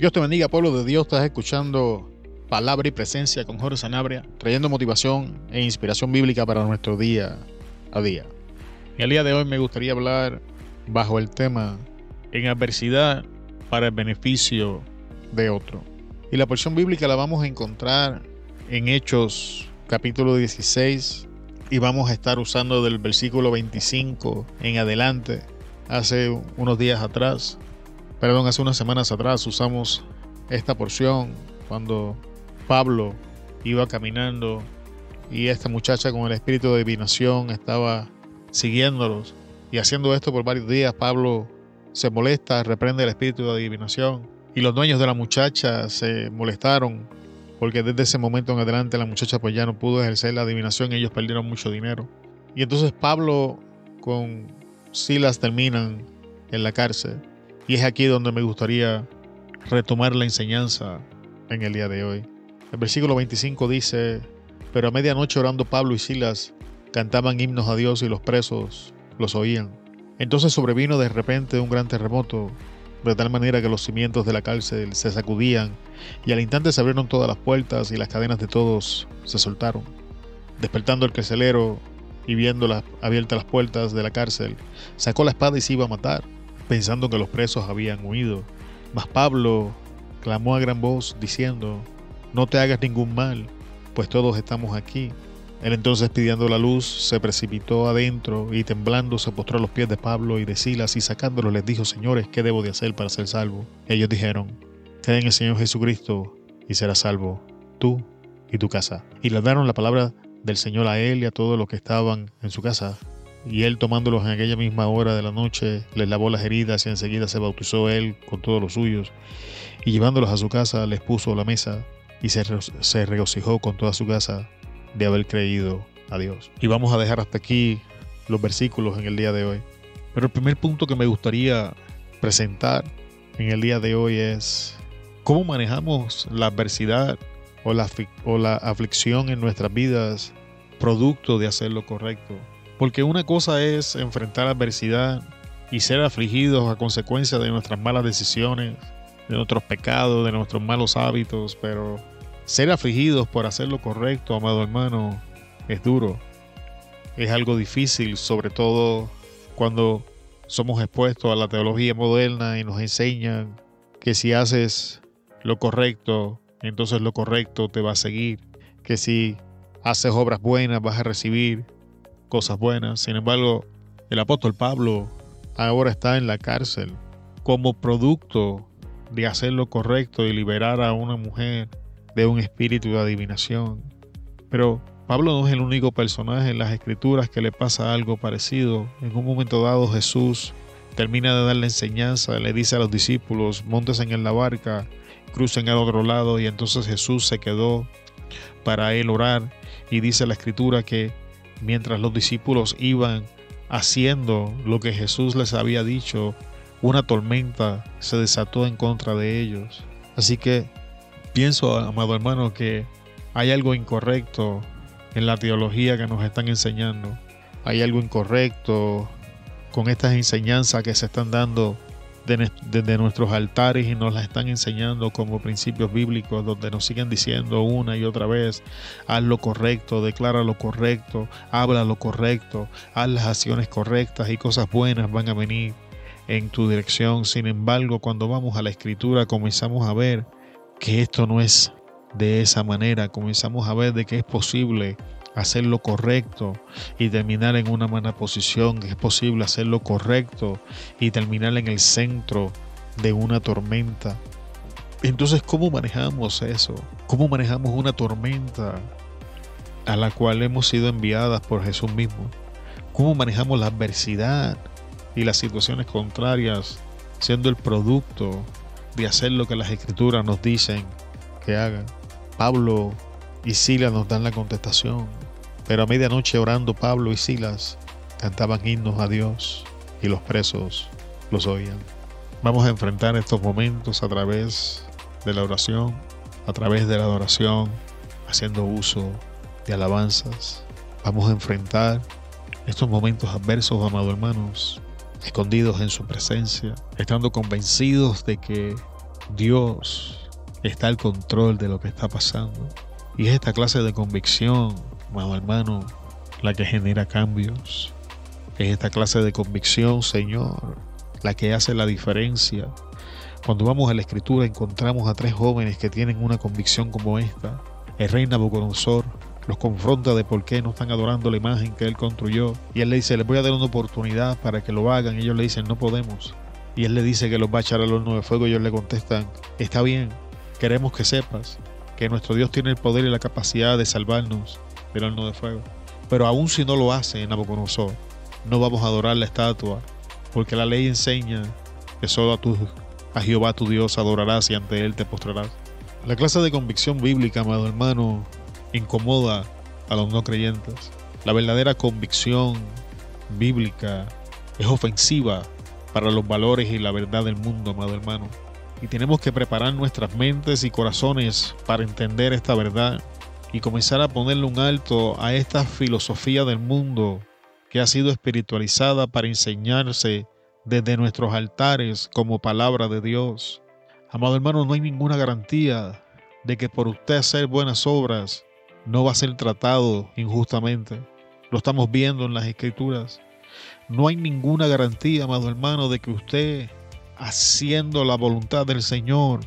Dios te bendiga, pueblo de Dios. Estás escuchando Palabra y Presencia con Jorge Sanabria, trayendo motivación e inspiración bíblica para nuestro día a día. En el día de hoy me gustaría hablar bajo el tema En adversidad para el beneficio de otro. Y la porción bíblica la vamos a encontrar en Hechos capítulo 16 y vamos a estar usando del versículo 25 en adelante. Hace unos días atrás perdón, hace unas semanas atrás usamos esta porción cuando Pablo iba caminando y esta muchacha con el espíritu de adivinación estaba siguiéndolos y haciendo esto por varios días. Pablo se molesta, reprende el espíritu de adivinación y los dueños de la muchacha se molestaron porque desde ese momento en adelante la muchacha pues ya no pudo ejercer la adivinación y ellos perdieron mucho dinero. Y entonces Pablo con Silas terminan en la cárcel y es aquí donde me gustaría retomar la enseñanza en el día de hoy. El versículo 25 dice, pero a medianoche orando Pablo y Silas cantaban himnos a Dios y los presos los oían. Entonces sobrevino de repente un gran terremoto, de tal manera que los cimientos de la cárcel se sacudían y al instante se abrieron todas las puertas y las cadenas de todos se soltaron. Despertando el carcelero y viendo abiertas las puertas de la cárcel, sacó la espada y se iba a matar pensando que los presos habían huido. Mas Pablo clamó a gran voz, diciendo, No te hagas ningún mal, pues todos estamos aquí. Él entonces pidiendo la luz se precipitó adentro y temblando se postró a los pies de Pablo y de Silas y sacándolos les dijo, Señores, ¿qué debo de hacer para ser salvo? Ellos dijeron, Cree en el Señor Jesucristo y serás salvo, tú y tu casa. Y le dieron la palabra del Señor a él y a todos los que estaban en su casa. Y él tomándolos en aquella misma hora de la noche, les lavó las heridas y enseguida se bautizó él con todos los suyos. Y llevándolos a su casa, les puso la mesa y se, regocijó con toda su casa de haber creído a Dios. Y vamos a dejar hasta aquí los versículos en el día de hoy. Pero el primer punto que me gustaría presentar en el día de hoy es cómo manejamos la adversidad o la, o la aflicción en nuestras vidas producto de hacer lo correcto. Porque una cosa es enfrentar adversidad y ser afligidos a consecuencia de nuestras malas decisiones, de nuestros pecados, de nuestros malos hábitos, pero ser afligidos por hacer lo correcto, amado hermano, es duro. Es algo difícil, sobre todo cuando somos expuestos a la teología moderna y nos enseñan que si haces lo correcto, entonces lo correcto te va a seguir, que si haces obras buenas vas a recibir cosas buenas. Sin embargo, el apóstol Pablo ahora está en la cárcel como producto de hacer lo correcto y liberar a una mujer de un espíritu de adivinación. Pero Pablo no es el único personaje en las escrituras que le pasa algo parecido. En un momento dado Jesús termina de dar la enseñanza, le dice a los discípulos, montes en la barca, crucen al otro lado y entonces Jesús se quedó para él orar y dice la escritura que mientras los discípulos iban haciendo lo que Jesús les había dicho, una tormenta se desató en contra de ellos. Así que pienso, amado hermano, que hay algo incorrecto en la teología que nos están enseñando. Hay algo incorrecto con estas enseñanzas que se están dando desde nuestros altares y nos las están enseñando como principios bíblicos, donde nos siguen diciendo una y otra vez, haz lo correcto, declara lo correcto, habla lo correcto, haz las acciones correctas y cosas buenas van a venir en tu dirección. Sin embargo, cuando vamos a la escritura comenzamos a ver que esto no es de esa manera, comenzamos a ver de que es posible hacer lo correcto y terminar en una buena posición, es posible hacer lo correcto y terminar en el centro de una tormenta. Entonces, ¿cómo manejamos eso? ¿Cómo manejamos una tormenta a la cual hemos sido enviadas por Jesús mismo? ¿Cómo manejamos la adversidad y las situaciones contrarias siendo el producto de hacer lo que las escrituras nos dicen que hagan? Pablo y Silas nos dan la contestación. Pero a medianoche orando Pablo y Silas cantaban himnos a Dios y los presos los oían. Vamos a enfrentar estos momentos a través de la oración, a través de la adoración, haciendo uso de alabanzas. Vamos a enfrentar estos momentos adversos, amados hermanos, escondidos en su presencia, estando convencidos de que Dios está al control de lo que está pasando. Y es esta clase de convicción, amado hermano, la que genera cambios. Es esta clase de convicción, Señor, la que hace la diferencia. Cuando vamos a la escritura encontramos a tres jóvenes que tienen una convicción como esta. El rey Nabucodonosor los confronta de por qué no están adorando la imagen que él construyó. Y él le dice, les voy a dar una oportunidad para que lo hagan. Ellos le dicen, no podemos. Y él le dice que los va a echar al horno de fuego. Y ellos le contestan, está bien, queremos que sepas que nuestro Dios tiene el poder y la capacidad de salvarnos del horno de fuego. Pero aun si no lo hace Nabucodonosor, no vamos a adorar la estatua, porque la ley enseña que solo a, tu, a Jehová tu Dios adorarás y ante Él te postrarás. La clase de convicción bíblica, amado hermano, incomoda a los no creyentes. La verdadera convicción bíblica es ofensiva para los valores y la verdad del mundo, amado hermano. Y tenemos que preparar nuestras mentes y corazones para entender esta verdad y comenzar a ponerle un alto a esta filosofía del mundo que ha sido espiritualizada para enseñarse desde nuestros altares como palabra de Dios. Amado hermano, no hay ninguna garantía de que por usted hacer buenas obras no va a ser tratado injustamente. Lo estamos viendo en las escrituras. No hay ninguna garantía, amado hermano, de que usted, haciendo la voluntad del Señor,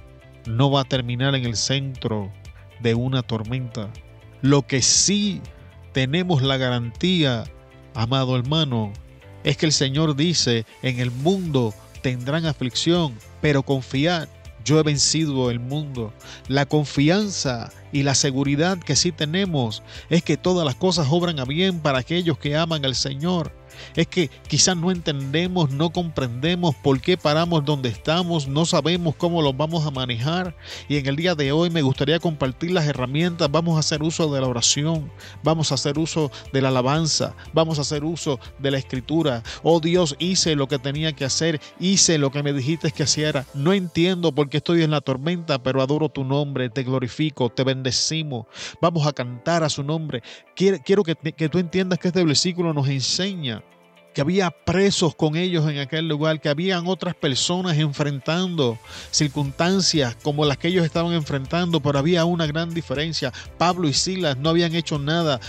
no va a terminar en el centro de una tormenta. Lo que sí tenemos la garantía, amado hermano, es que el Señor dice, en el mundo tendrán aflicción, pero confiad, yo he vencido el mundo. La confianza y la seguridad que sí tenemos es que todas las cosas obran a bien para aquellos que aman al Señor es que quizás no entendemos, no comprendemos por qué paramos donde estamos, no sabemos cómo los vamos a manejar. Y en el día de hoy me gustaría compartir las herramientas. Vamos a hacer uso de la oración, vamos a hacer uso de la alabanza, vamos a hacer uso de la escritura. Oh Dios, hice lo que tenía que hacer, hice lo que me dijiste que hiciera. No entiendo por qué estoy en la tormenta, pero adoro tu nombre, te glorifico, te bendecimos. Vamos a cantar a su nombre. Quiero, que, que tú entiendas que este versículo nos enseña que había presos con ellos en aquel lugar, que habían otras personas enfrentando circunstancias como las que ellos estaban enfrentando, pero había una gran diferencia. Pablo y Silas no habían hecho nada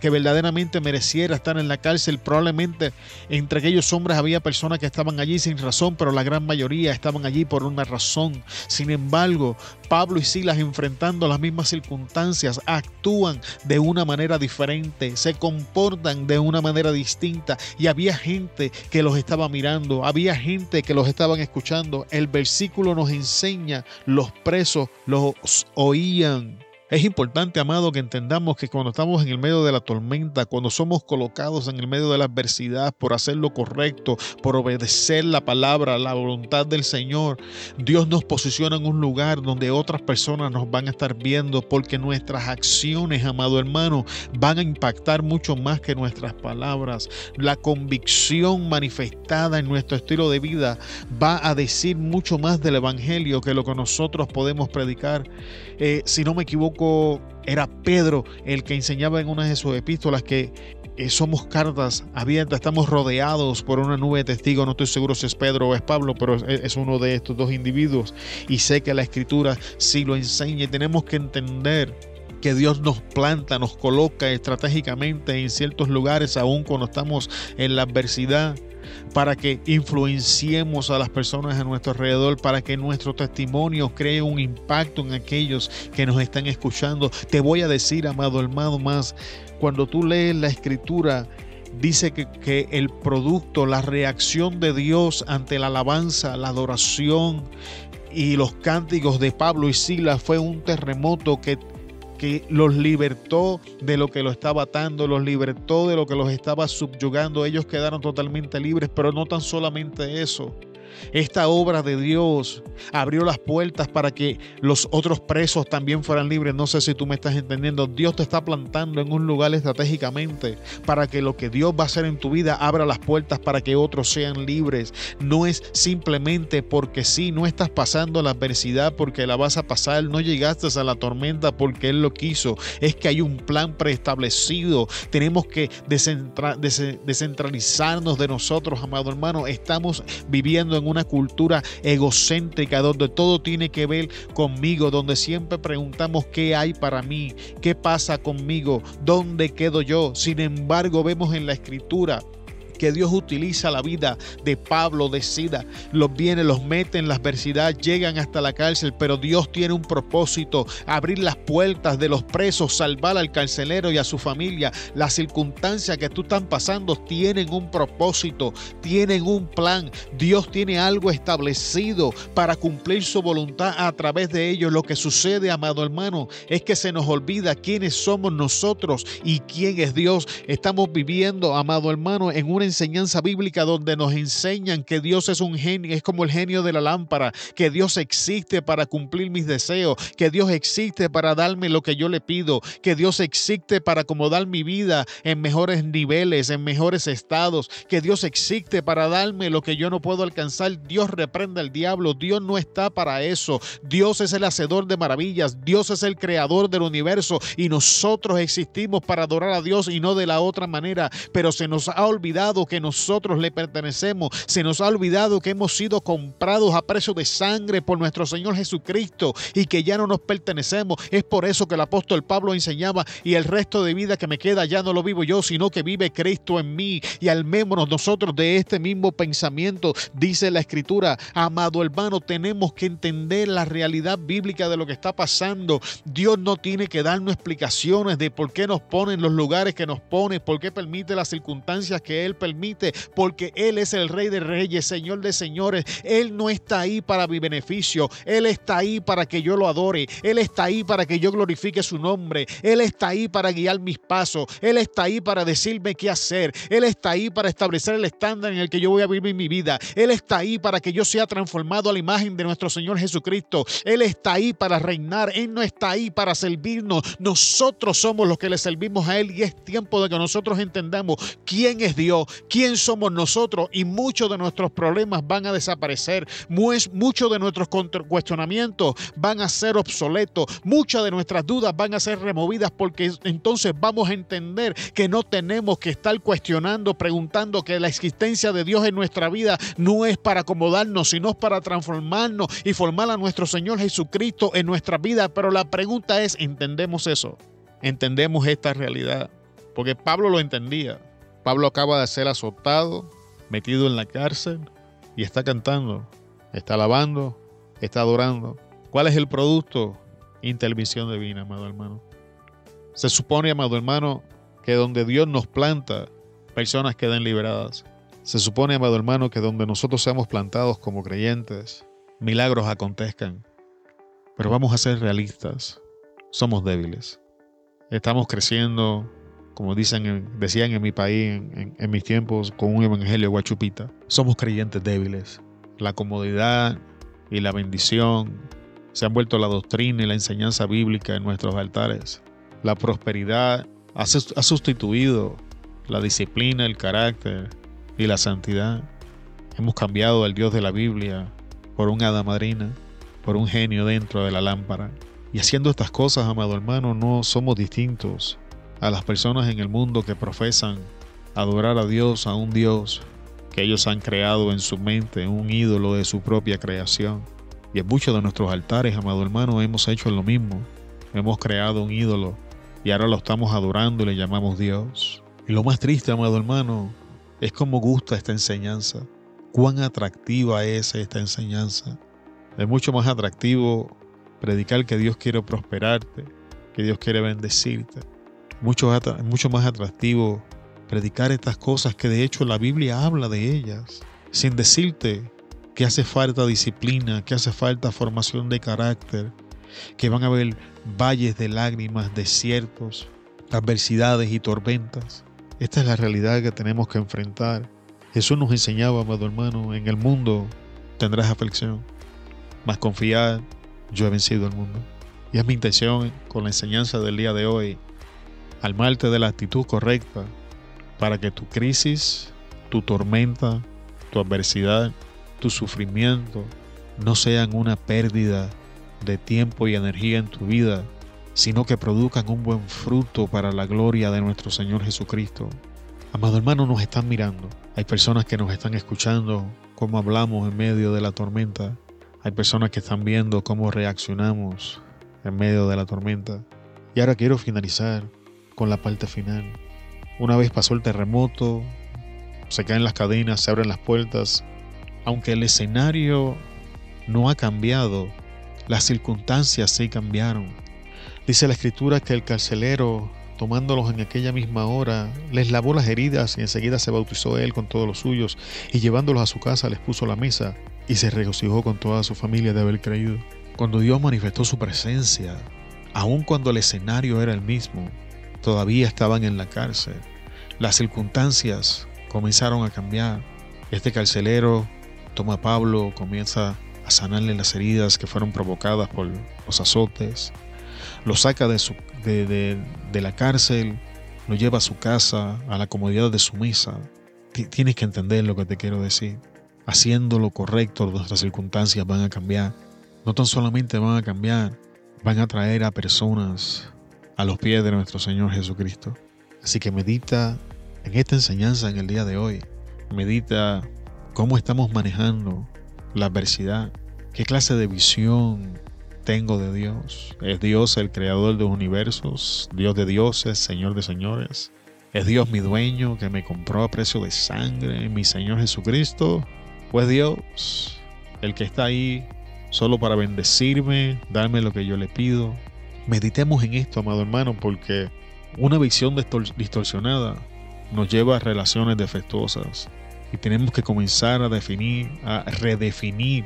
que verdaderamente mereciera estar en la cárcel. Probablemente entre aquellos hombres había personas que estaban allí sin razón, pero la gran mayoría estaban allí por una razón. Sin embargo, Pablo y Silas enfrentando las mismas circunstancias actúan de una manera diferente, se comportan de una manera distinta y había gente que los estaba mirando, había gente que los estaban escuchando. El versículo nos enseña, los presos los oían. Es importante, amado, que entendamos que cuando estamos en el medio de la tormenta, cuando somos colocados en el medio de la adversidad por hacer lo correcto, por obedecer la palabra, la voluntad del Señor, Dios nos posiciona en un lugar donde otras personas nos van a estar viendo porque nuestras acciones, amado hermano, van a impactar mucho más que nuestras palabras. La convicción manifestada en nuestro estilo de vida va a decir mucho más del Evangelio que lo que nosotros podemos predicar. Eh, si no me equivoco, era Pedro el que enseñaba en una de sus epístolas que eh, somos cartas abiertas, estamos rodeados por una nube de testigos. No estoy seguro si es Pedro o es Pablo, pero es, uno de estos dos individuos. Y sé que la escritura sí lo enseña y tenemos que entender que Dios nos planta, nos coloca estratégicamente en ciertos lugares, aun cuando estamos en la adversidad para que influenciemos a las personas a nuestro alrededor, para que nuestro testimonio cree un impacto en aquellos que nos están escuchando. Te voy a decir, amado hermano, más, cuando tú lees la escritura, dice que, que, el producto, la reacción de Dios ante la alabanza, la adoración y los cánticos de Pablo y Silas fue un terremoto que que los libertó de lo que los estaba atando, los libertó de lo que los estaba subyugando. Ellos quedaron totalmente libres, pero no tan solamente eso. Esta obra de Dios abrió las puertas para que los otros presos también fueran libres. No sé si tú me estás entendiendo. Dios te está plantando en un lugar estratégicamente para que lo que Dios va a hacer en tu vida abra las puertas para que otros sean libres. No es simplemente porque sí, no estás pasando la adversidad porque la vas a pasar, no llegaste a la tormenta porque Él lo quiso. Es que hay un plan preestablecido. Tenemos que descentralizarnos de nosotros, amado hermano. Estamos viviendo en en una cultura egocéntrica donde todo tiene que ver conmigo, donde siempre preguntamos qué hay para mí, qué pasa conmigo, dónde quedo yo. Sin embargo, vemos en la escritura que Dios utiliza la vida de Pablo, de Sida, los viene, los mete en la adversidad, llegan hasta la cárcel, pero Dios tiene un propósito, abrir las puertas de los presos, salvar al carcelero y a su familia. Las circunstancias que tú estás pasando tienen un propósito, tienen un plan. Dios tiene algo establecido para cumplir su voluntad a través de ellos. Lo que sucede, amado hermano, es que se nos olvida quiénes somos nosotros y quién es Dios. Estamos viviendo, amado hermano, en una enseñanza bíblica donde nos enseñan que Dios es un genio, es como el genio de la lámpara, que Dios existe para cumplir mis deseos, que Dios existe para darme lo que yo le pido, que Dios existe para acomodar mi vida en mejores niveles, en mejores estados, que Dios existe para darme lo que yo no puedo alcanzar. Dios reprenda al diablo, Dios no está para eso. Dios es el hacedor de maravillas, Dios es el creador del universo y nosotros existimos para adorar a Dios y no de la otra manera, pero se nos ha olvidado que nosotros le pertenecemos. Se nos ha olvidado que hemos sido comprados a precio de sangre por nuestro Señor Jesucristo y que ya no nos pertenecemos. Es por eso que el apóstol Pablo enseñaba y el resto de vida que me queda ya no lo vivo yo, sino que vive Cristo en mí. Y almémonos nosotros de este mismo pensamiento, dice la escritura. Amado hermano, tenemos que entender la realidad bíblica de lo que está pasando. Dios no tiene que darnos explicaciones de por qué nos pone en los lugares que nos pone, por qué permite las circunstancias que Él permite permite, porque Él es el Rey de Reyes, Señor de Señores. Él no está ahí para mi beneficio, Él está ahí para que yo lo adore, Él está ahí para que yo glorifique su nombre, Él está ahí para guiar mis pasos, Él está ahí para decirme qué hacer, Él está ahí para establecer el estándar en el que yo voy a vivir mi vida, Él está ahí para que yo sea transformado a la imagen de nuestro Señor Jesucristo, Él está ahí para reinar, Él no está ahí para servirnos, nosotros somos los que le servimos a Él y es tiempo de que nosotros entendamos quién es Dios, quién somos nosotros y muchos de nuestros problemas van a desaparecer, muchos de nuestros cuestionamientos van a ser obsoletos, muchas de nuestras dudas van a ser removidas porque entonces vamos a entender que no tenemos que estar cuestionando, preguntando que la existencia de Dios en nuestra vida no es para acomodarnos, sino para transformarnos y formar a nuestro Señor Jesucristo en nuestra vida. Pero la pregunta es, ¿entendemos eso? ¿Entendemos esta realidad? Porque Pablo lo entendía. Pablo acaba de ser azotado, metido en la cárcel y está cantando, está alabando, está adorando. ¿Cuál es el producto? Intervisión divina, amado hermano. Se supone, amado hermano, que donde Dios nos planta, personas queden liberadas. Se supone, amado hermano, que donde nosotros seamos plantados como creyentes, milagros acontezcan. Pero vamos a ser realistas. Somos débiles. Estamos creciendo como dicen, decían en mi país en, mis tiempos con un evangelio guachupita. Somos creyentes débiles. La comodidad y la bendición se han vuelto la doctrina y la enseñanza bíblica en nuestros altares. La prosperidad ha sustituido la disciplina, el carácter y la santidad. Hemos cambiado al Dios de la Biblia por un hada madrina, por un genio dentro de la lámpara. Y haciendo estas cosas, amado hermano, no somos distintos a las personas en el mundo que profesan adorar a Dios, a un Dios que ellos han creado en su mente, un ídolo de su propia creación. Y en muchos de nuestros altares, amado hermano, hemos hecho lo mismo. Hemos creado un ídolo y ahora lo estamos adorando y le llamamos Dios. Y lo más triste, amado hermano, es cómo gusta esta enseñanza. Cuán atractiva es esta enseñanza. Es mucho más atractivo predicar que Dios quiere prosperarte, que Dios quiere bendecirte, mucho, mucho más atractivo predicar estas cosas que de hecho la Biblia habla de ellas, sin decirte que hace falta disciplina, que hace falta formación de carácter, que van a haber valles de lágrimas, desiertos, adversidades y tormentas. Esta es la realidad que tenemos que enfrentar. Jesús nos enseñaba, amado hermano, en el mundo tendrás aflicción, mas confiad, yo he vencido el mundo. Y es mi intención con la enseñanza del día de hoy Almarte de la actitud correcta para que tu crisis, tu tormenta, tu adversidad, tu sufrimiento no sean una pérdida de tiempo y energía en tu vida, sino que produzcan un buen fruto para la gloria de nuestro Señor Jesucristo. Amado hermano, nos están mirando. Hay personas que nos están escuchando cómo hablamos en medio de la tormenta. Hay personas que están viendo cómo reaccionamos en medio de la tormenta. Y ahora quiero finalizar con la parte final. Una vez pasó el terremoto, se caen las cadenas, se abren las puertas. Aunque el escenario no ha cambiado, las circunstancias sí cambiaron. Dice la escritura que el carcelero, tomándolos en aquella misma hora, les lavó las heridas y enseguida se bautizó él con todos los suyos y llevándolos a su casa les puso la mesa y se regocijó con toda su familia de haber creído. Cuando Dios manifestó su presencia, aun cuando el escenario era el mismo, todavía estaban en la cárcel. Las circunstancias comenzaron a cambiar. Este carcelero toma a Pablo, comienza a sanarle las heridas que fueron provocadas por los azotes, lo saca de, su, de, la cárcel, lo lleva a su casa, a la comodidad de su mesa. Tienes que entender lo que te quiero decir. Haciendo lo correcto, nuestras circunstancias van a cambiar. No tan solamente van a cambiar, van a traer a personas a los pies de nuestro Señor Jesucristo. Así que medita en esta enseñanza en el día de hoy. Medita cómo estamos manejando la adversidad, qué clase de visión tengo de Dios. Es Dios el creador de los universos, Dios de dioses, Señor de señores. Es Dios mi dueño que me compró a precio de sangre, mi Señor Jesucristo. Pues Dios, el que está ahí solo para bendecirme, darme lo que yo le pido. Meditemos en esto, amado hermano, porque una visión distorsionada nos lleva a relaciones defectuosas y tenemos que comenzar a definir, a redefinir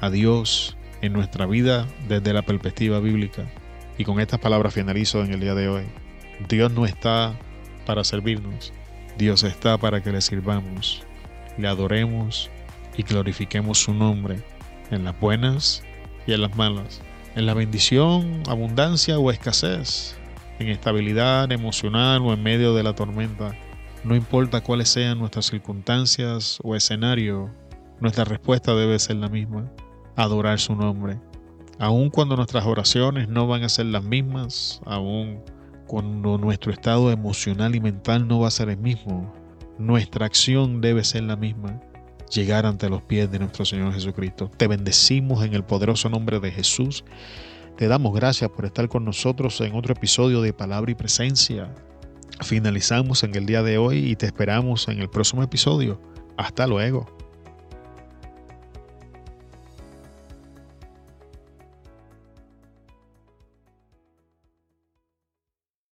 a Dios en nuestra vida desde la perspectiva bíblica. Y con estas palabras finalizo en el día de hoy. Dios no está para servirnos, Dios está para que le sirvamos, le adoremos y glorifiquemos su nombre en las buenas y en las malas, en la bendición, abundancia o escasez, en estabilidad emocional o en medio de la tormenta. No importa cuáles sean nuestras circunstancias o escenario, nuestra respuesta debe ser la misma, adorar su nombre. Aun cuando nuestras oraciones no van a ser las mismas, aun cuando nuestro estado emocional y mental no va a ser el mismo, nuestra acción debe ser la misma, llegar ante los pies de nuestro Señor Jesucristo. Te bendecimos en el poderoso nombre de Jesús. Te damos gracias por estar con nosotros en otro episodio de Palabra y Presencia finalizamos en el día de hoy y te esperamos en el próximo episodio. Hasta luego.